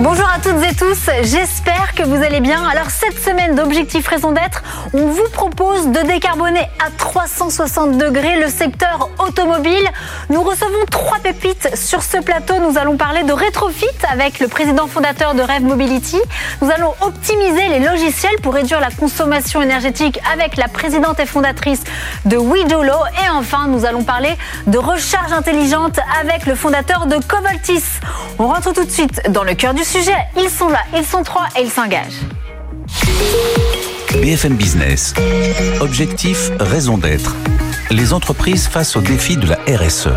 Bonjour à toutes et tous, j'espère que vous allez bien. Alors cette semaine d'Objectif Raison d'être, on vous propose de décarboner à 360 degrés le secteur automobile. Nous recevons trois pépites sur ce plateau. Nous allons parler de rétrofit avec le président fondateur de Rev Mobility. Nous allons optimiser les logiciels pour réduire la consommation énergétique avec la présidente et fondatrice de WeDolo. Et enfin, nous allons parler de recharge intelligente avec le fondateur de Covoltis. On rentre tout de suite dans le cœur du sujet. Ils sont là, ils sont trois et ils s'engagent. BFM Business. Objectif, raison d'être. Les entreprises face aux défis de la RSE.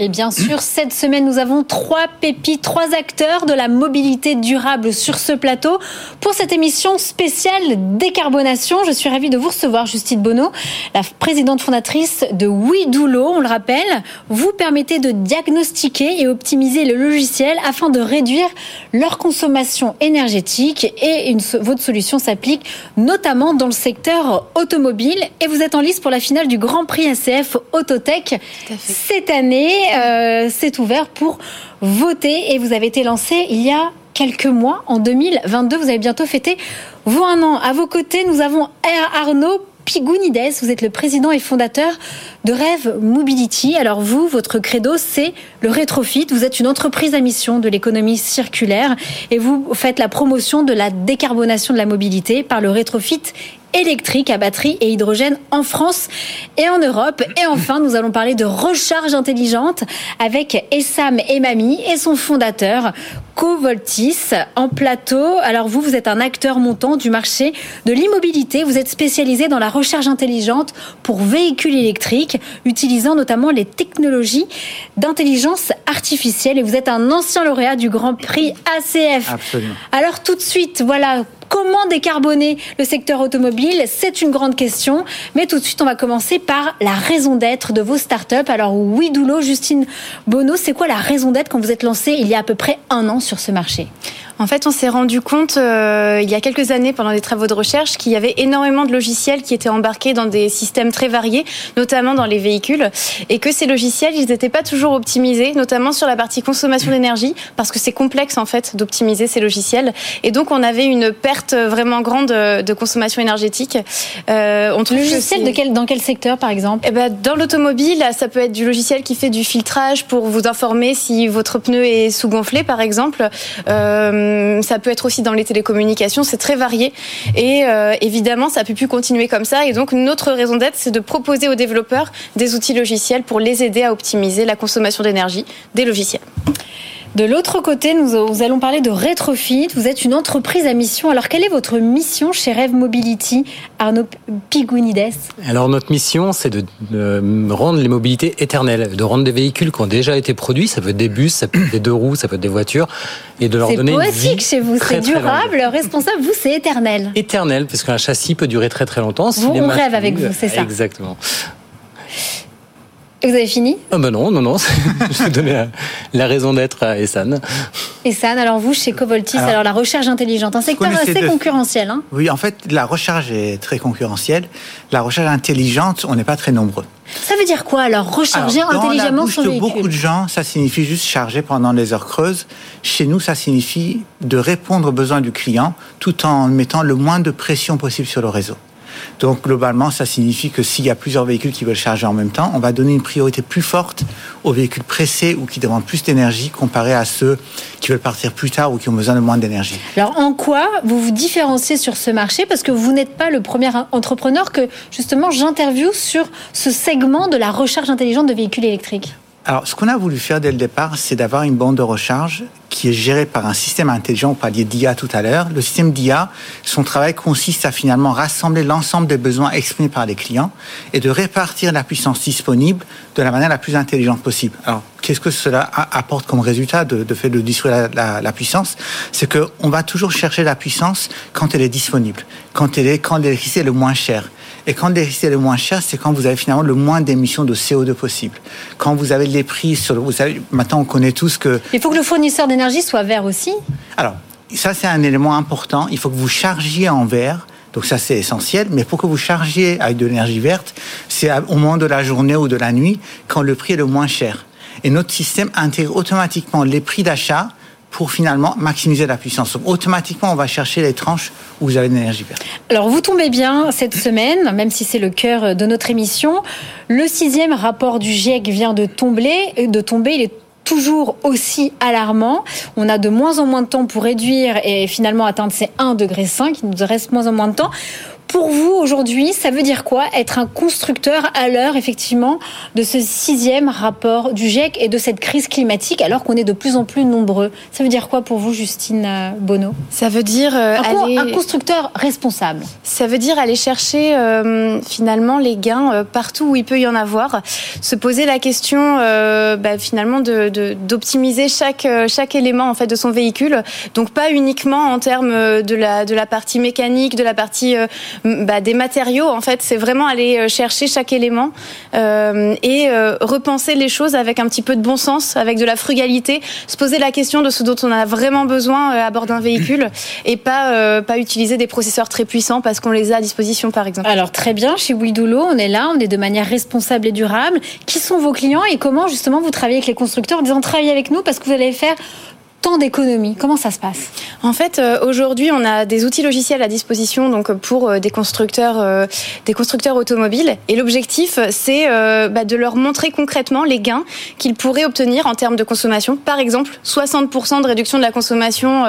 Et bien sûr, cette semaine, nous avons trois pépites, trois acteurs de la mobilité durable sur ce plateau. Pour cette émission spéciale décarbonation, je suis ravie de vous recevoir, Justine Bonneau, la présidente fondatrice de WeDoulo. On le rappelle, vous permettez de diagnostiquer et optimiser le logiciel afin de réduire leur consommation énergétique et une, votre solution s'applique notamment dans le secteur automobile. Et vous êtes en liste pour la finale du Grand Prix ACF Autotech cette année. Euh, c'est ouvert pour voter et vous avez été lancé il y a quelques mois, en 2022. Vous avez bientôt fêté vous un an. À vos côtés, nous avons Arnaud Pigounides, vous êtes le président et fondateur de Rêve Mobility. Alors vous, votre credo, c'est le rétrofit. Vous êtes une entreprise à mission de l'économie circulaire et vous faites la promotion de la décarbonation de la mobilité par le rétrofit électrique à batterie et hydrogène en France et en Europe. Et enfin, nous allons parler de recharge intelligente avec Essam Emami et son fondateur, Covoltis, en plateau. Alors vous, vous êtes un acteur montant du marché de l'immobilité. Vous êtes spécialisé dans la recharge intelligente pour véhicules électriques, utilisant notamment les technologies d'intelligence artificielle. Et vous êtes un ancien lauréat du Grand Prix ACF. Absolument. Alors tout de suite, voilà, Comment décarboner le secteur automobile C'est une grande question. Mais tout de suite, on va commencer par la raison d'être de vos startups. Alors, oui, Doulo, Justine Bono, c'est quoi la raison d'être quand vous êtes lancé il y a à peu près un an sur ce marché? En fait, on s'est rendu compte euh, il y a quelques années, pendant des travaux de recherche, qu'il y avait énormément de logiciels qui étaient embarqués dans des systèmes très variés, notamment dans les véhicules, et que ces logiciels, ils n'étaient pas toujours optimisés, notamment sur la partie consommation d'énergie, parce que c'est complexe en fait d'optimiser ces logiciels. Et donc, on avait une perte vraiment grande de consommation énergétique. Euh, on le logiciel de quel, dans quel secteur, par exemple? Eh ben, Dans l'automobile, ça peut être du logiciel qui fait du filtrage pour vous informer si votre pneu est sous-gonflé, par exemple. Euh, euh, ça peut être aussi dans les télécommunications, c'est très varié. Et euh, évidemment, ça peut plus continuer comme ça. Et donc, notre raison d'être, c'est de proposer aux développeurs des outils logiciels pour les aider à optimiser la consommation d'énergie des logiciels. De l'autre côté, nous, allons parler de Retrofit. Vous êtes une entreprise à mission. Alors, quelle est votre mission chez Rev Mobility, Arnaud Pigounides Alors, notre mission, c'est de, rendre les mobilités éternelles, de rendre des véhicules qui ont déjà été produits, ça peut être des bus, ça peut être des deux roues, ça peut être des voitures, et de leur donner une vie chez vous, c'est durable, responsable, vous, c'est éternel. Éternel, parce qu'un châssis peut durer très très longtemps. Vous, on rêve avec vous, c'est ça. Exactement. Vous avez fini? Ah ben non, non, non. je vais donner la, raison d'être à Essan. Essan, alors vous, chez Covoltis, alors, la recherche intelligente, un secteur assez concurrentiel. Hein oui, en fait, la recherche est très concurrentielle. La recherche intelligente, on n'est pas très nombreux. Ça veut dire quoi alors Recharger intelligemment son véhicule? beaucoup de gens, ça signifie juste charger pendant les heures creuses. Chez nous, ça signifie de répondre aux besoins du client tout en mettant le moins de pression possible sur le réseau. Donc globalement, ça signifie que s'il y a plusieurs véhicules qui veulent charger en même temps, on va donner une priorité plus forte aux véhicules pressés ou qui demandent plus d'énergie comparé à ceux qui veulent partir plus tard ou qui ont besoin de moins d'énergie. Alors en quoi vous vous différenciez sur ce marché? Parce que vous n'êtes pas le premier entrepreneur que justement j'interviewe sur ce segment de la recharge intelligente de véhicules électriques. Alors, ce qu'on a voulu faire dès le départ, c'est d'avoir une bande de recharge qui est gérée par un système intelligent. On parlait d'IA tout à l'heure. Le système d'IA, son travail consiste à finalement rassembler l'ensemble des besoins exprimés par les clients et de répartir la puissance disponible de la manière la plus intelligente possible. Alors, qu'est-ce que cela apporte comme résultat de, fait de distribuer la, puissance? C'est qu'on va toujours chercher la puissance quand elle est disponible, quand elle est quand l'électricité est le moins chère. Et quand l'électricité est le moins chère, c'est quand vous avez finalement le moins d'émissions de CO2 possible. Quand vous avez les prix sur le, vous savez, maintenant on connaît tous que. Il faut que le fournisseur d'énergie soit vert aussi. Alors, ça, c'est un élément important. Il faut que vous chargiez en verre. Donc ça, c'est essentiel. Mais pour que vous chargiez avec de l'énergie verte, c'est au moment de la journée ou de la nuit, quand le prix est le moins cher. Et notre système intègre automatiquement les prix d'achat pour finalement maximiser la puissance. Donc, automatiquement, on va chercher les tranches où vous avez de l'énergie verte. Alors, vous tombez bien cette semaine, même si c'est le cœur de notre émission. Le sixième rapport du GIEC vient de tomber. De tomber. Il est toujours aussi alarmant. On a de moins en moins de temps pour réduire et finalement atteindre ces 1,5 degré. Il nous reste moins en moins de temps. Pour vous, aujourd'hui, ça veut dire quoi être un constructeur à l'heure, effectivement, de ce sixième rapport du GIEC et de cette crise climatique, alors qu'on est de plus en plus nombreux? Ça veut dire quoi pour vous, Justine euh, Bonneau Ça veut dire euh, un, aller... un, constructeur responsable. Ça veut dire aller chercher euh, finalement les gains euh, partout où il peut y en avoir, se poser la question bah, finalement de d'optimiser de, chaque chaque élément en fait de son véhicule. Donc pas uniquement en termes de la de la partie mécanique, de la partie bah, des matériaux. En fait, c'est vraiment aller euh, chercher chaque élément euh, et euh, repenser les choses avec un petit peu de bon sens, avec de la frugalité, se poser la question de ce dont on a vraiment besoin euh, à bord d'un véhicule et pas euh, pas utiliser des processeurs très puissants parce qu'on les a à disposition, par exemple. Alors très bien, chez Widulo, on est là, on est de manière responsable et durable. Qui sont vos clients et comment justement vous travaillez avec les constructeurs en disant travaillez avec nous parce que vous allez faire tant d'économies Comment ça se passe En fait, euh, aujourd'hui, on a des outils logiciels à disposition donc pour euh, des constructeurs, euh, des constructeurs automobiles. Et l'objectif, c'est bah, de leur montrer concrètement les gains qu'ils pourraient obtenir en termes de consommation. Par exemple, 60% de réduction de la consommation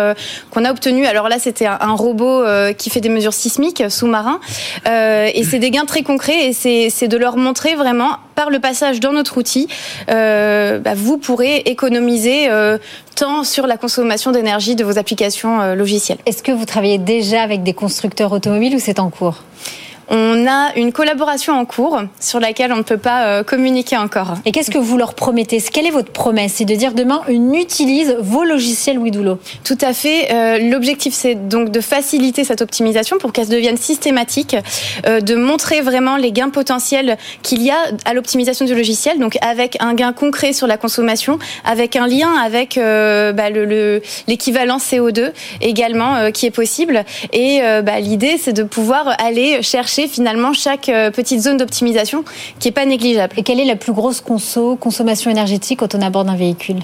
qu'on a obtenu. Alors là, c'était un, robot qui fait des mesures sismiques sous-marins. et c'est des gains très concrets. Et c'est de leur montrer vraiment par le passage dans notre outil, bah, vous pourrez économiser temps sur la consommation d'énergie de vos applications euh, logicielles. Est-ce que vous travaillez déjà avec des constructeurs automobiles ou c'est en cours? On a une collaboration en cours sur laquelle on ne peut pas euh, communiquer encore. Et qu'est-ce que vous leur promettez? Quelle est votre promesse? C'est de dire demain, on utilise vos logiciels Widulo Tout à fait. Euh, l'objectif, c'est donc de faciliter cette optimisation pour qu'elle devienne systématique, euh, de montrer vraiment les gains potentiels qu'il y a à l'optimisation du logiciel, donc avec un gain concret sur la consommation, avec un lien avec bah, l'équivalent le, CO2 également qui est possible. Et bah, l'idée, c'est de pouvoir aller chercher finalement chaque euh, petite zone d'optimisation qui est pas négligeable. Et quelle est la plus grosse conso, consommation énergétique quand on aborde un véhicule?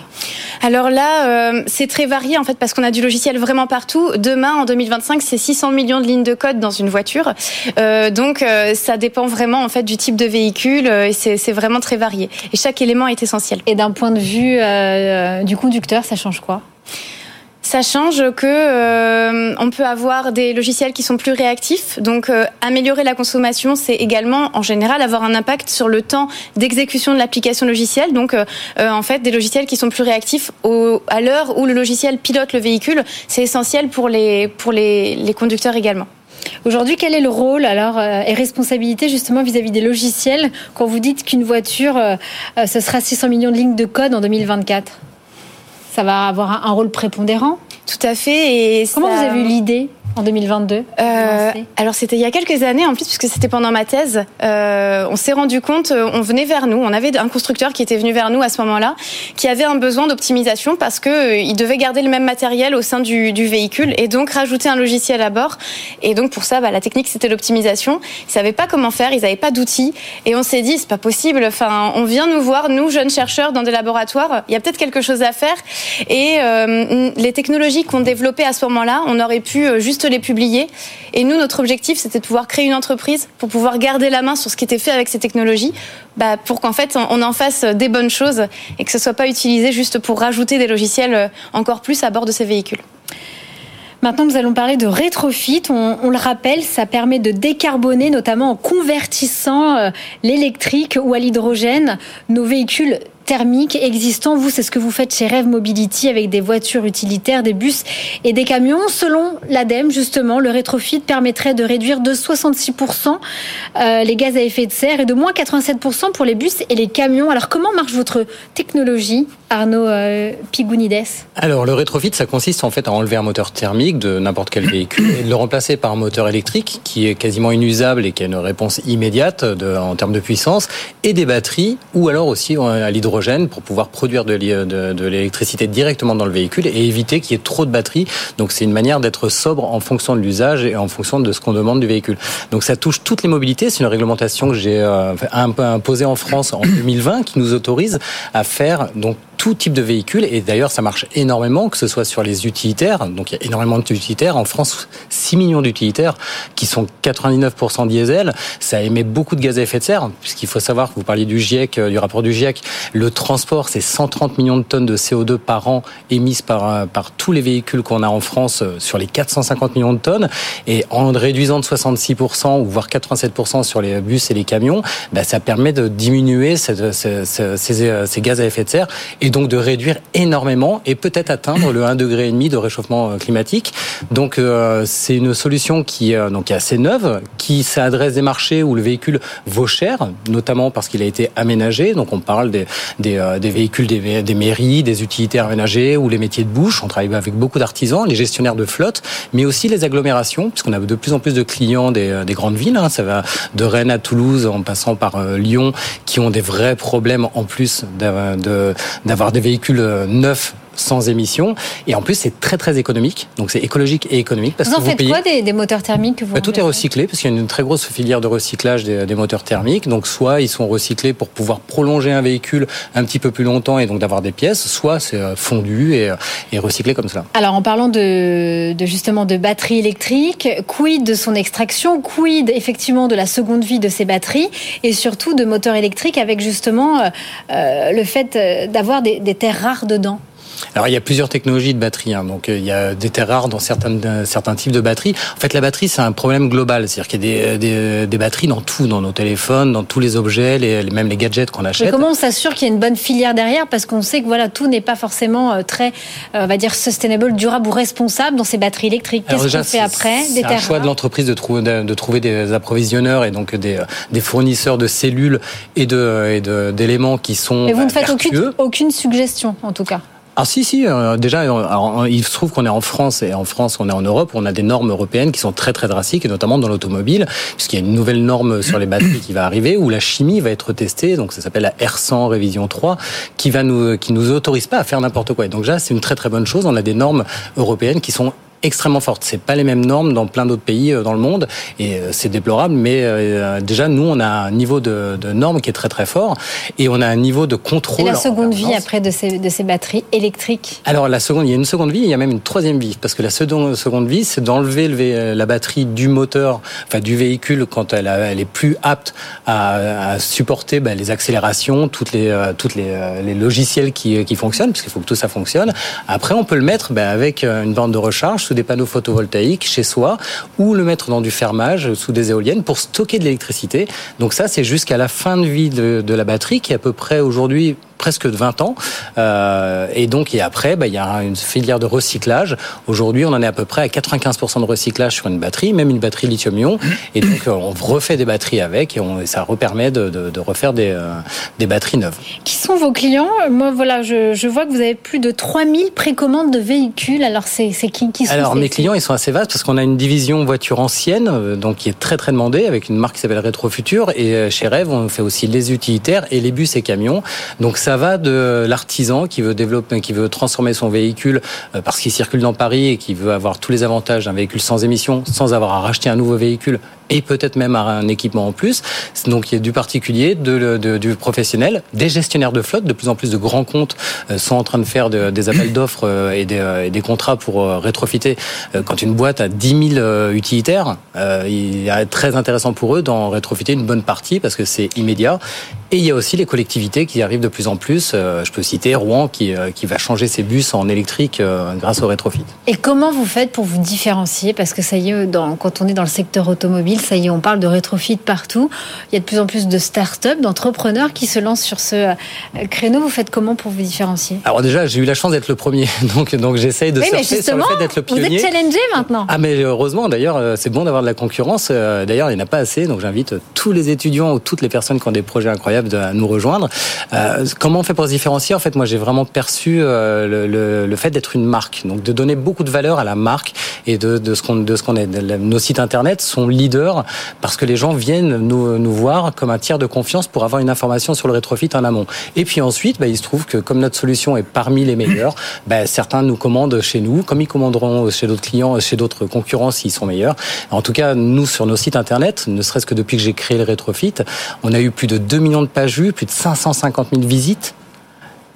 Alors là, euh, c'est très varié en fait parce qu'on a du logiciel vraiment partout. Demain, en 2025, c'est 600 millions de lignes de code dans une voiture. Euh, donc ça dépend vraiment en fait du type de véhicule et c'est vraiment très varié. Et chaque élément est essentiel. Et d'un point de vue du conducteur, ça change quoi? Ça change que euh, peut avoir des logiciels qui sont plus réactifs. Donc euh, améliorer la consommation, c'est également en général avoir un impact sur le temps d'exécution de l'application logicielle. Donc euh, en fait des logiciels qui sont plus réactifs à l'heure où le logiciel pilote le véhicule, c'est essentiel pour les pour les, les conducteurs également. Aujourd'hui, quel est le rôle alors et responsabilité justement vis-à-vis -vis des logiciels? Quand vous dites qu'une voiture, ce sera 600 millions de lignes de code en 2024 ça va avoir un rôle prépondérant Tout à fait. Et Comment vous avez eu l'idée? En 2022 euh, Alors c'était il y a quelques années en plus puisque c'était pendant ma thèse. Euh, on s'est rendu compte, euh, on venait vers nous, on avait un constructeur qui était venu vers nous à ce moment-là, qui avait un besoin d'optimisation parce que euh, il devait garder le même matériel au sein du, du, véhicule et donc rajouter un logiciel à bord. Et donc pour ça, bah, la technique c'était l'optimisation. Ils savaient pas comment faire, ils n'avaient pas d'outils et on s'est dit c'est pas possible. Enfin, on vient nous voir, nous jeunes chercheurs dans des laboratoires, il y a peut-être quelque chose à faire. Et euh, les technologies qu'on développait à ce moment-là, on aurait pu juste les publier. Et nous, notre objectif, c'était de pouvoir créer une entreprise pour pouvoir garder la main sur ce qui était fait avec ces technologies, bah, pour qu'en fait, on en fasse des bonnes choses et que ce soit pas utilisé juste pour rajouter des logiciels euh, encore plus à bord de ces véhicules. Maintenant, nous allons parler de rétrofit. On, on, le rappelle, ça permet de décarboner, notamment en convertissant euh, l'électrique ou à l'hydrogène nos véhicules thermiques existants. Vous, c'est ce que vous faites chez Rev Mobility avec des voitures utilitaires, des bus et des camions. Selon l'ADEME, justement, le rétrofit permettrait de réduire de 66% euh, les gaz à effet de serre et de moins 87% pour les bus et les camions. Alors, comment marche votre technologie? Arnaud euh, Pigounides Alors le rétrofit, ça consiste en fait à enlever un moteur thermique de n'importe quel véhicule et de le remplacer par un moteur électrique qui est quasiment inusable et qui a une réponse immédiate en termes de puissance et des batteries ou alors aussi à l'hydrogène pour pouvoir produire de, l'électricité directement dans le véhicule et éviter qu'il y ait trop de batteries. Donc c'est une manière d'être sobre en fonction de l'usage et en fonction de ce qu'on demande du véhicule. Donc ça touche toutes les mobilités. C'est une réglementation que j'ai euh, imposée en France en 2020 qui nous autorise à faire donc tout type de véhicule. Et d'ailleurs, ça marche énormément, que ce soit sur les utilitaires. Donc, il y a énormément d'utilitaires. En France, 6 millions d'utilitaires qui sont 99% diesel. Ça émet beaucoup de gaz à effet de serre, puisqu'il faut savoir que vous parliez du GIEC, euh, du rapport du GIEC. Le transport, c'est 130 millions de tonnes de CO2 par an émises par, euh, par tous les véhicules qu'on a en France euh, sur les 450 millions de tonnes. Et en réduisant de 66% ou voire 87% sur les bus et les camions, bah, ça permet de diminuer ces, ces, ces, gaz à effet de serre et donc de réduire énormément et peut-être atteindre le 1,5 degré de réchauffement euh, climatique. Donc euh, c'est une solution qui euh, donc est assez neuve, qui s'adresse des marchés où le véhicule vaut cher, notamment parce qu'il a été aménagé. Donc on parle des, des, des véhicules des, des, mairies, des utilitaires aménagés ou les métiers de bouche. On travaille avec beaucoup d'artisans, les gestionnaires de flotte, mais aussi les agglomérations, puisqu'on a de plus en plus de clients des, des grandes villes. Hein. Ça va de Rennes à Toulouse en passant par Lyon, qui ont des vrais problèmes en plus d'avoir d'avoir des véhicules euh, neufs sans émissions. Et en plus, c'est très très économique. Donc c'est écologique et économique. Parce vous en faites quoi des, des, moteurs thermiques que vous bah, Tout est recyclé parce qu'il y a une très grosse filière de recyclage des, des, moteurs thermiques. Donc soit ils sont recyclés pour pouvoir prolonger un véhicule un petit peu plus longtemps et donc d'avoir des pièces, soit c'est euh, fondu et, euh, et, recyclé comme cela. Alors en parlant de, de justement de batteries électriques, quid de son extraction, quid effectivement de la seconde vie de ces batteries? Et surtout de moteurs électriques avec justement euh, le fait d'avoir des, des terres rares dedans? Alors il y a plusieurs technologies de batterie. Hein. Donc il y a des terres rares dans certains certains types de batteries. En fait, la batterie c'est un problème global, c'est-à-dire qu'il y a des, des, des, batteries dans tout, dans nos téléphones, dans tous les objets, les, même les gadgets qu'on achète. Mais comment on s'assure qu'il y a une bonne filière derrière? Parce qu'on sait que voilà tout n'est pas forcément euh, très, euh, on va dire sustainable, durable ou responsable dans ces batteries électriques. Qu'est-ce qu'on fait après? C'est un choix de l'entreprise de, trouver de, trouver des approvisionneurs et donc des, des fournisseurs de cellules et de d'éléments qui sont. Mais vous ne faites aucune, aucune suggestion en tout cas? Ah si si euh, déjà alors, il se trouve qu'on est en France et en France on est en Europe on a des normes européennes qui sont très très drastiques et notamment dans l'automobile puisqu'il y a une nouvelle norme sur les batteries qui va arriver où la chimie va être testée donc ça s'appelle la R100 révision 3 qui va nous qui nous autorise pas à faire n'importe quoi. Et donc là c'est une très très bonne chose. On a des normes européennes qui sont extrêmement forte. C'est pas les mêmes normes dans plein d'autres pays euh, dans le monde et euh, c'est déplorable. Mais euh, déjà, nous, on a un niveau de, de, normes qui est très très fort et on a un niveau de contrôle. Et la seconde vie après de ces, de ces batteries électriques? Alors la seconde, il y a une seconde vie, il y a même une troisième vie parce que la seconde, seconde vie, c'est d'enlever la batterie du moteur, enfin du véhicule quand elle, elle est plus apte à, à supporter bah, les accélérations, toutes les toutes les, les logiciels qui, qui fonctionnent, parce qu'il faut que tout ça fonctionne. Après, on peut le mettre bah, avec une bande de recharge des panneaux photovoltaïques chez soi ou le mettre dans du fermage sous des éoliennes pour stocker de l'électricité. Donc ça, c'est jusqu'à la fin de vie de, la batterie qui est à peu près aujourd'hui presque de 20 ans. Euh, et donc, et après, bah, il y a une filière de recyclage. Aujourd'hui, on en est à peu près à 95% de recyclage sur une batterie, même une batterie lithium-ion. Et donc, on refait des batteries avec et, on, et ça repermet de, de, de refaire des, euh, des, batteries neuves. Qui sont vos clients? Moi, voilà, je, je, vois que vous avez plus de 3000 précommandes de véhicules. Alors, c'est qui, qui sont Alors, mes clients, ils sont assez vastes parce qu'on a une division voiture ancienne, euh, donc qui est très, très demandée, avec une marque qui s'appelle Retrofutur. Et euh, chez Rev, on fait aussi les utilitaires et les bus et camions. Donc, ça va de l'artisan qui veut développer, qui veut transformer son véhicule euh, parce qu'il circule dans Paris et qui veut avoir tous les avantages d'un véhicule sans émission, sans avoir à racheter un nouveau véhicule et peut-être même un équipement en plus. Donc il y a du particulier, de, de, du professionnel, des gestionnaires de flotte. De plus en plus de grands comptes euh, sont en train de faire de, des appels d'offres euh, et des, euh, et des, contrats pour rétrofiter. Quand une boîte a 10 000 utilitaires, il est très intéressant pour eux d'en rétrofiter une bonne partie parce que c'est immédiat. Et il y a aussi les collectivités qui arrivent de plus en plus. Je peux citer Rouen qui, qui va changer ses bus en électrique grâce au rétrofit. Et comment vous faites pour vous différencier? Parce que ça y est, dans, quand on est dans le secteur automobile, ça y est, on parle de rétrofit partout. Il y a de plus en plus de start-up, d'entrepreneurs qui se lancent sur ce euh, créneau. Vous faites comment pour vous différencier? Alors déjà, j'ai eu la chance d'être le premier, donc donc j'essaye de oui, surfer sur le fait d'être le pionnier. Vous êtes challengé maintenant. Ah mais heureusement, d'ailleurs, euh, c'est bon d'avoir de la concurrence. Euh, d'ailleurs, il n'y en a pas assez, donc j'invite tous les étudiants ou toutes les personnes qui ont des projets incroyables à nous rejoindre. Comment on fait pour se différencier? En fait, moi, j'ai vraiment perçu le, le, le, fait d'être une marque, donc de donner beaucoup de valeur à la marque et de, de ce qu'on de ce qu'on est. Nos sites internet sont leaders parce que les gens viennent nous, nous voir comme un tiers de confiance pour avoir une information sur le rétrofit en amont. Et puis ensuite, bah, il se trouve que comme notre solution est parmi les meilleures, bah, certains nous commandent chez nous, comme ils commanderont chez d'autres clients, chez d'autres concurrents s'ils sont meilleurs. En tout cas, nous sur nos sites internet, ne serait-ce que depuis que j'ai créé le rétrofit, on a eu plus de 2 millions de pages vues, plus de 550 000 visites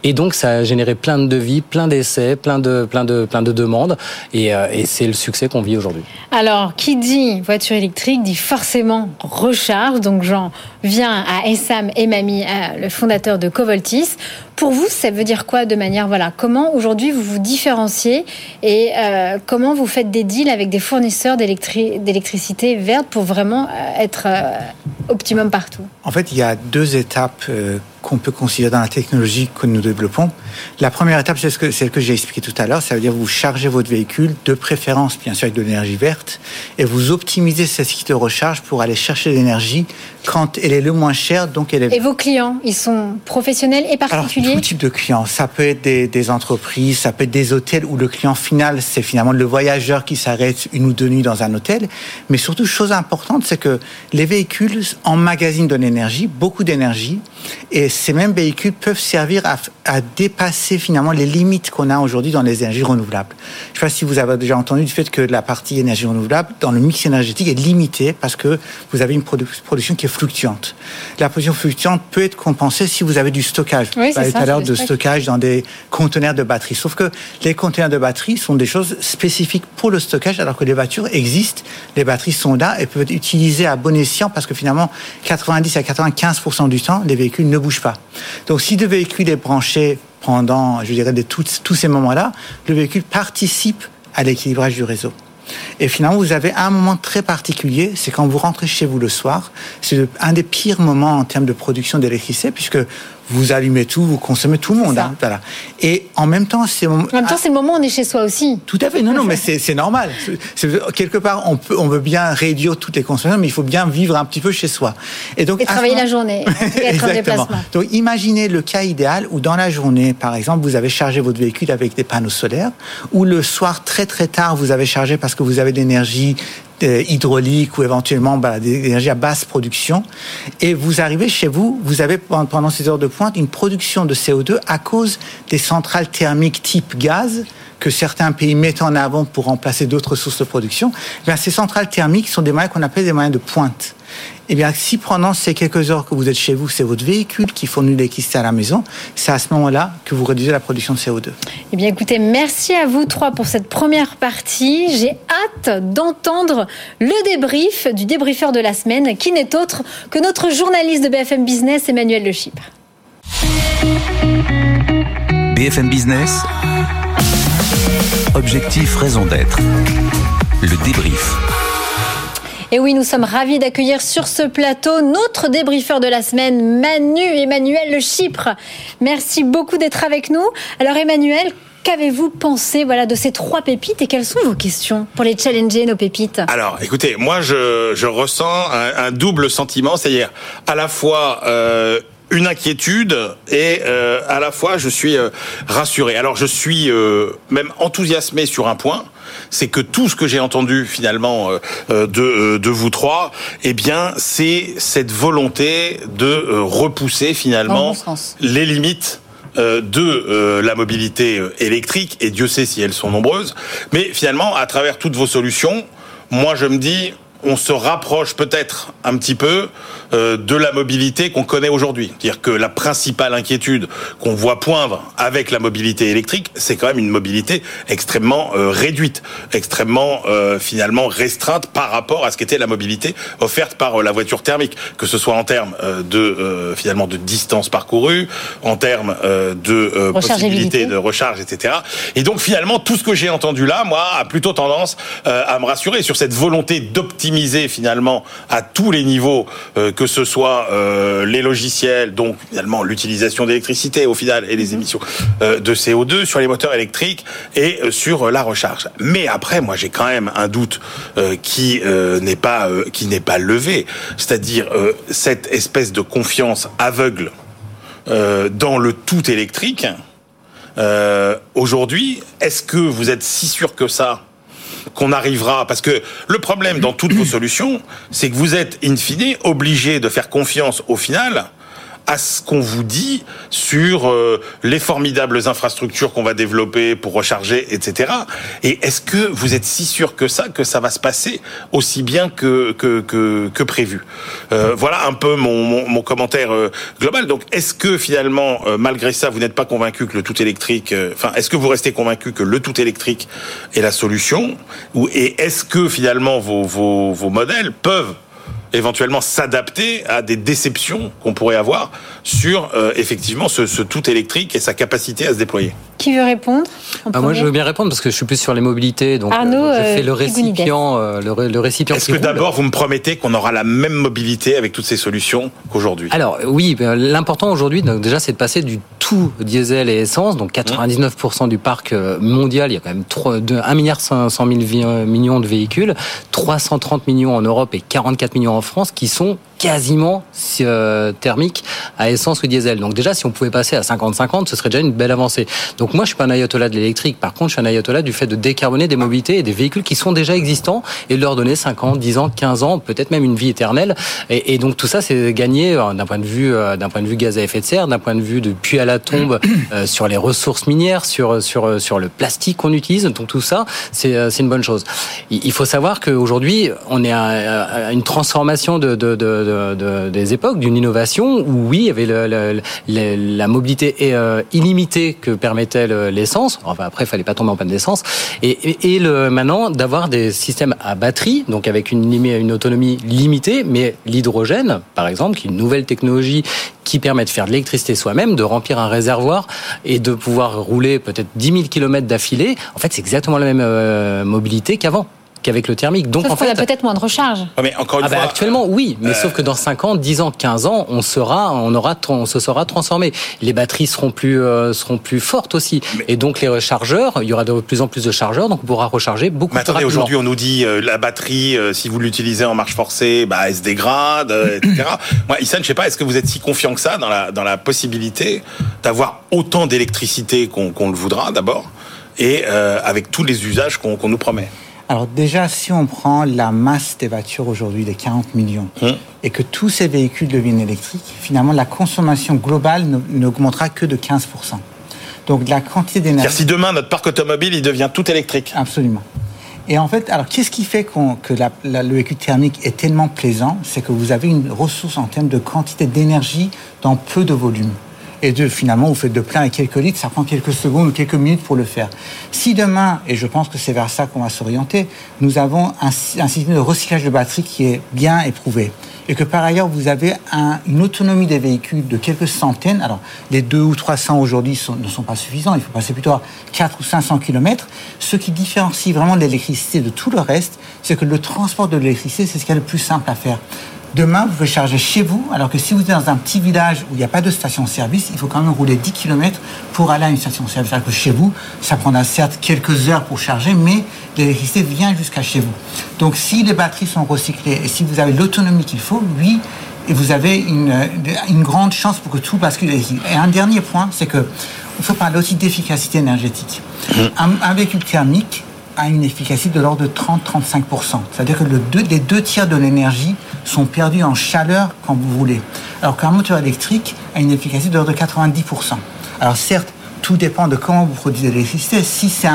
et donc, ça a généré plein de devis, plein d'essais, plein de, plein de, plein de demandes. Et, euh, c'est le succès qu'on vit aujourd'hui. Alors, qui dit voiture électrique dit forcément recharge. Donc, j'en viens à Essam Emami, le fondateur de Covoltis. Pour vous, ça veut dire quoi de manière, voilà, comment aujourd'hui vous vous différenciez et euh, comment vous faites des deals avec des fournisseurs d'électricité verte pour vraiment euh, être optimum partout? En fait, il y a deux étapes qu'on peut considérer dans la technologie que nous développons. La première étape, c'est celle que j'ai expliqué tout à l'heure, ça veut dire vous chargez votre véhicule, de préférence bien sûr avec de l'énergie verte, et vous optimisez ce site de recharge pour aller chercher l'énergie quand elle est le moins chère, donc elle est... Et vos clients, ils sont professionnels et particuliers Alors, tout type de clients. Ça peut être des, des, entreprises, ça peut être des hôtels où le client final, c'est finalement le voyageur qui s'arrête une ou deux nuits dans un hôtel. Mais surtout, chose importante, c'est que les véhicules emmagasinent de l'énergie, beaucoup d'énergie, et ces mêmes véhicules peuvent servir à, à dépasser finalement les limites qu'on a aujourd'hui dans les énergies renouvelables. Je ne sais pas si vous avez déjà entendu du fait que la partie énergie renouvelable dans le mix énergétique est limitée parce que vous avez une production qui est fluctuante. La production fluctuante peut être compensée si vous avez du stockage. Oui, à l'heure de stockage dans des conteneurs de batterie. Sauf que les conteneurs de batterie sont des choses spécifiques pour le stockage alors que les voitures existent, les batteries sont là et peuvent être utilisées à bon escient parce que finalement 90 à 95% du temps, les véhicules ne bougent pas. Donc si le véhicule est branché pendant, je dirais, de tous ces moments-là, le véhicule participe à l'équilibrage du réseau. Et finalement, vous avez un moment très particulier, c'est quand vous rentrez chez vous le soir. C'est un des pires moments en termes de production d'électricité, puisque vous allumez tout, vous consommez tout le monde. Hein, voilà. Et en même temps, c'est en même temps, c'est le moment où on est chez soi aussi. Tout à fait. Non, non, mais c'est normal. quelque part, on peut, on veut bien réduire toutes les consommations, mais il faut bien vivre un petit peu chez soi. Et donc, et travailler la journée, être en déplacement. Donc, imaginez le cas idéal où dans la journée, par exemple, vous avez chargé votre véhicule avec des panneaux solaires, ou le soir très très tard, vous avez chargé parce que vous avez de l'énergie hydraulique ou éventuellement bah, des énergies à basse production. Et vous arrivez chez vous, vous avez pendant ces heures de pointe une production de CO2 à cause des centrales thermiques type gaz que certains pays mettent en avant pour remplacer d'autres sources de production. Eh ces centrales thermiques sont des moyens qu'on appelle des moyens de pointe. Eh bien, si pendant ces quelques heures que vous êtes chez vous, c'est votre véhicule qui fournit l'électricité à la maison, c'est à ce moment-là que vous réduisez la production de CO2. Eh bien, écoutez, merci à vous trois pour cette première partie. J'ai hâte d'entendre le débrief du débriefeur de la semaine, qui n'est autre que notre journaliste de BFM Business, Emmanuel Le Chypre. BFM Business, objectif, raison d'être. Le débrief. Et oui, nous sommes ravis d'accueillir sur ce plateau notre débriefeur de la semaine, Manu Emmanuel Le Chypre. Merci beaucoup d'être avec nous. Alors Emmanuel, Qu'avez-vous pensé voilà, de ces trois pépites et quelles sont vos questions pour les challenger, nos pépites? Alors, écoutez, moi, je, je ressens un, double sentiment, c'est-à-dire à la fois euh, une inquiétude et euh, à la fois je suis euh, rassuré. Alors, je suis euh, même enthousiasmé sur un point c'est que tout ce que j'ai entendu finalement euh, euh, de, euh, de vous trois, eh bien, c'est cette volonté de repousser finalement les limites de la mobilité électrique, et Dieu sait si elles sont nombreuses, mais finalement, à travers toutes vos solutions, moi je me dis, on se rapproche peut-être un petit peu euh, de la mobilité qu'on connaît aujourd'hui. C'est-à-dire que la principale inquiétude qu'on voit poindre avec la mobilité électrique, c'est quand même une mobilité extrêmement euh, réduite, extrêmement euh, finalement restreinte par rapport à ce qu'était la mobilité offerte par la voiture thermique, que ce soit en termes de finalement de distance parcourue, en termes de possibilité de recharge, etc. Et donc finalement tout ce que j'ai entendu là, moi, a plutôt tendance à me rassurer sur cette volonté d'optimiser finalement à tous les niveaux, euh, que ce soit euh, les logiciels, donc finalement l'utilisation d'électricité au final et les mhm. émissions euh, de CO2 sur les moteurs électriques et sur la recharge. Mais après, moi j'ai quand même un doute qui n'est pas qui n'est pas levé, c'est-à-dire cette espèce de confiance aveugle dans le tout électrique. Aujourd'hui, est-ce que vous êtes si sûr que ça qu'on arrivera Parce que le problème dans toutes vos solutions, c'est que vous êtes in fine obligé de faire confiance au final à ce qu'on vous dit sur euh, les formidables infrastructures qu'on va développer pour recharger, etc. Et est-ce que vous êtes si sûr que ça, que ça va se passer aussi bien que que, que, que prévu? Euh, Voilà un peu mon, mon, mon commentaire euh, global. Donc, est-ce que finalement, euh, malgré ça, vous n'êtes pas convaincu que le tout électrique, euh, enfin, est-ce que vous restez convaincu que le tout électrique est la solution? Ou et est-ce que finalement vos, vos, vos modèles peuvent éventuellement s'adapter à des déceptions qu'on pourrait avoir sur euh, effectivement ce, ce, tout électrique et sa capacité à se déployer. Qui veut répondre? Ah, Moi, je veux bien répondre parce que je suis plus sur les mobilités. Donc, Arnaud, euh, je fais le récipient, euh, le, le, récipient. Est-ce que d'abord vous me promettez qu'on aura la même mobilité avec toutes ces solutions qu'aujourd'hui? Alors oui, l'important aujourd'hui, déjà, c'est de passer du tout diesel et essence, donc 99% mmh. du parc mondial. Il y a quand même 3, 2, 1 milliard 500 millions de véhicules, 330 millions en Europe et 44 millions en France qui sont quasiment euh, thermiques à essence ou diesel. Donc déjà, si on pouvait passer à 50-50, ce serait déjà une belle avancée. Donc moi, je suis pas un ayatollah de l'électrique. Par contre, je suis un ayatollah du fait de décarboner des mobilités et des véhicules qui sont déjà existants et de leur donner 5 ans, 10 ans, 15 ans, peut-être même une vie éternelle. Et, et donc tout ça, c'est gagné euh, d'un point de vue euh, d'un point de vue gaz à effet de serre, d'un point de vue de puits à la tombe euh, sur les ressources minières, sur sur sur le plastique qu'on utilise. Donc tout ça, c'est c'est une bonne chose. Il faut savoir qu'aujourd'hui, on est à, à une transformation de, de, de de, de, des époques, d'une innovation où oui, il y avait la mobilité euh, illimitée que permettait l'essence. Enfin, après, il fallait pas tomber en panne d'essence. Et le, maintenant, d'avoir des systèmes à batterie, donc avec une, une autonomie limitée, mais l'hydrogène, par exemple, qui est une nouvelle technologie qui permet de faire de l'électricité soi-même, de remplir un réservoir et de pouvoir rouler peut-être 10 000 km d'affilée. En fait, c'est exactement la même euh, mobilité qu'avant qu'avec le thermique. Donc sauf en fait, a peut-être moins de recharge. Ah, mais encore une ah fois, bah actuellement oui, mais euh... sauf que dans 5 ans, 10 ans, 15 ans, on sera, on aura, on se sera transformé. Les batteries seront plus, euh, seront plus fortes aussi, mais... et donc les rechargeurs, il y aura de plus en plus de chargeurs, donc on pourra recharger beaucoup mais plus attendez, Aujourd'hui, on nous dit euh, la batterie, euh, si vous l'utilisez en marche forcée, bah, elle se dégrade, etc. Moi, Issane, je sais pas, est-ce que vous êtes si confiant que ça dans la dans la possibilité d'avoir autant d'électricité qu'on qu le voudra d'abord, et euh, avec tous les usages qu'on qu nous promet? Alors déjà, si on prend la masse des voitures aujourd'hui, les 40 millions, mmh. et que tous ces véhicules deviennent électriques, finalement, la consommation globale n'augmentera que de 15%. Donc la quantité d'énergie... Si demain, notre parc automobile, il devient tout électrique. Absolument. Et en fait, alors qu'est-ce qui fait qu que la, la, le véhicule thermique est tellement plaisant? C'est que vous avez une ressource en termes de quantité d'énergie dans peu de volume et de finalement vous faites de plein avec quelques litres, ça prend quelques secondes ou quelques minutes pour le faire. Si demain, et je pense que c'est vers ça qu'on va s'orienter, nous avons un, un, système de recyclage de batterie qui est bien éprouvé. Et que par ailleurs vous avez un, une autonomie des véhicules de quelques centaines, alors les 2 ou 300 aujourd'hui ne sont pas suffisants, il faut passer plutôt à 4 ou 500 km, ce qui différencie vraiment l'électricité de tout le reste, c'est que le transport de l'électricité, c'est ce qui est le plus simple à faire. Demain, vous pouvez charger chez vous, alors que si vous êtes dans un petit village où il n'y a pas de station-service, il faut quand même rouler 10 km pour aller à une station-service. Alors que chez vous, ça prendra certes quelques heures pour charger, mais l'électricité vient jusqu'à chez vous. Donc si les batteries sont recyclées et si vous avez l'autonomie qu'il faut, oui, et vous avez une, une grande chance pour que tout bascule. Et un dernier point, c'est que il faut parler aussi d'efficacité énergétique. Un, un véhicule thermique, a une efficacité de l'ordre de 30-35%. C'est-à-dire que deux, les deux tiers de l'énergie sont perdus en chaleur quand vous voulez. Alors qu'un moteur électrique a une efficacité de l'ordre de 90%. Alors certes, tout dépend de comment vous produisez l'électricité. Si c'est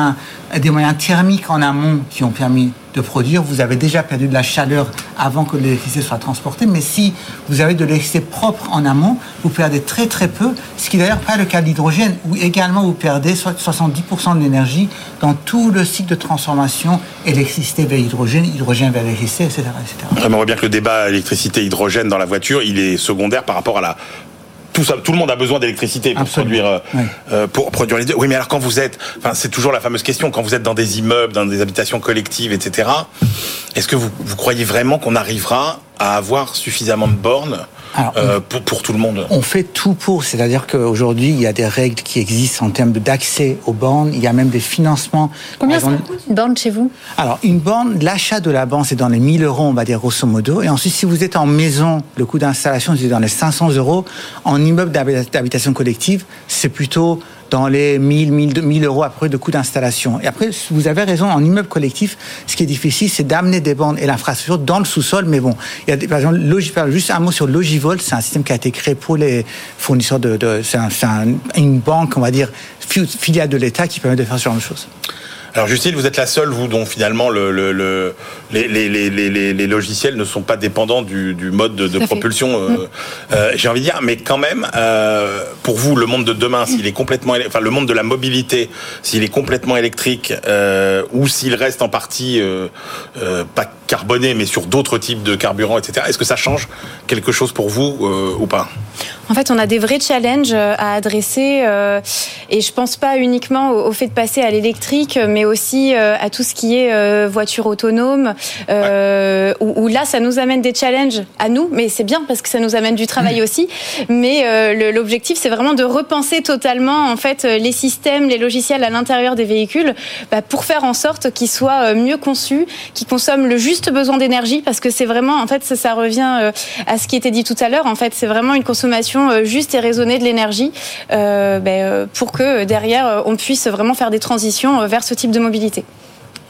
des moyens thermiques en amont qui ont permis de produire, vous avez déjà perdu de la chaleur avant que l'électricité soit transportée. Mais si vous avez de l'électricité propre en amont, vous perdez très très peu, ce qui d'ailleurs pas le cas de l'hydrogène, où également vous perdez 70% de l'énergie dans tout le cycle de transformation électricité vers hydrogène, hydrogène vers électricité, etc. etc. On voit bien que le débat électricité-hydrogène dans la voiture, il est secondaire par rapport à la tout, ça, tout le monde a besoin d'électricité pour produire oui. euh, pour produire les deux. Oui, mais alors quand vous êtes, enfin c'est toujours la fameuse question quand vous êtes dans des immeubles, dans des habitations collectives, etc. Est-ce que vous, vous croyez vraiment qu'on arrivera à avoir suffisamment de bornes euh, pour, pour, tout le monde On fait tout pour, c'est-à-dire qu'aujourd'hui, il y a des règles qui existent en termes d'accès aux bornes, il y a même des financements. Combien ça coûte une borne chez vous? Alors, une borne, l'achat de la borne, c'est dans les 1000 euros, on va dire grosso modo. Et ensuite, si vous êtes en maison, le coût d'installation, c'est dans les 500 euros. En immeuble d'habitation collective, c'est plutôt dans les 1000, 1000, 1000 euros après de coût d'installation. Et après, vous avez raison, en immeuble collectif, ce qui est difficile, c'est d'amener des bandes et l'infrastructure dans le sous-sol. Mais bon, il y a des, par exemple, juste un mot sur Logivol, c'est un système qui a été créé pour les fournisseurs de c'est une banque, on va dire, filiale de l'État qui permet de faire ce genre de choses. Alors Justine, vous êtes la seule, vous, dont finalement le, le, le les, les, les, les, logiciels ne sont pas dépendants du, du mode de, de propulsion, euh, mm. euh, j'ai envie de dire, mais quand même, euh, pour vous, le monde de demain, s'il est complètement, enfin le monde de la mobilité, s'il est complètement électrique, euh, ou s'il reste en partie euh, euh, pas carboné, mais sur d'autres types de carburants, etc., est-ce que ça change quelque chose pour vous ou pas? En fait, on a des vrais challenges euh, à adresser euh, et je pense pas uniquement au, fait de passer à l'électrique, mais aussi euh, à tout ce qui est voiture autonome. Où, là, ça nous amène des challenges à nous, mais c'est bien parce que ça nous amène du travail mmh. aussi. Mais l'objectif, c'est vraiment de repenser totalement en fait les systèmes, les logiciels à l'intérieur des véhicules bah, pour faire en sorte qu'ils soient mieux conçus, qu'ils consomment le juste besoin d'énergie, parce que c'est vraiment en fait ça, ça revient à ce qui était dit tout à l'heure. En fait, c'est vraiment une consommation euh, juste et raisonnée de l'énergie euh, ben, euh, pour que derrière on puisse vraiment faire des transitions vers ce type de mobilité.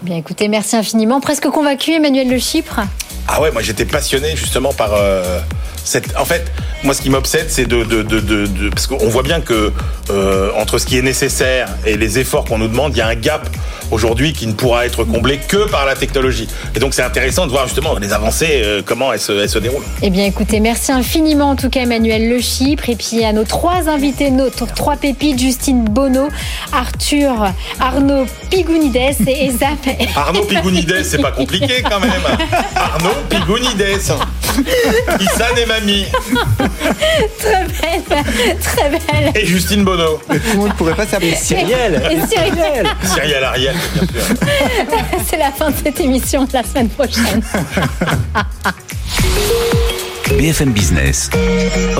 Bien écoutez, merci infiniment. Presque convaincu, Emmanuel Le Chypre? Ah ouais, moi j'étais passionné justement par cette. En fait, moi ce qui m'obsède, c'est de, de, de, de, parce qu'on voit bien que entre ce qui est nécessaire et les efforts qu'on nous demande, il y a un gap aujourd'hui qui ne pourra être comblé que par la technologie. Et donc c'est intéressant de voir justement les avancées, euh, comment elles se, se, déroulent. Eh bien écoutez, merci infiniment en tout cas Emmanuel Le Chypre et puis à nos trois invités, nos trois pépites, Justine Bono, Arthur, Arnaud Pigounides et Zap. Arnaud Pigounides, c'est pas compliqué quand même. Arnaud Pigounides. Issan et Mamie. très belle, très belle. Et Justine Bono. tout le monde pourrait pas s'appeler Cyrielle. Et Cyrielle. Cyrielle Ariel. C'est la fin de cette émission la semaine prochaine. BFM Business.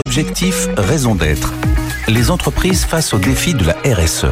Objectif, raison d'être. Les entreprises face aux défis de la RSE.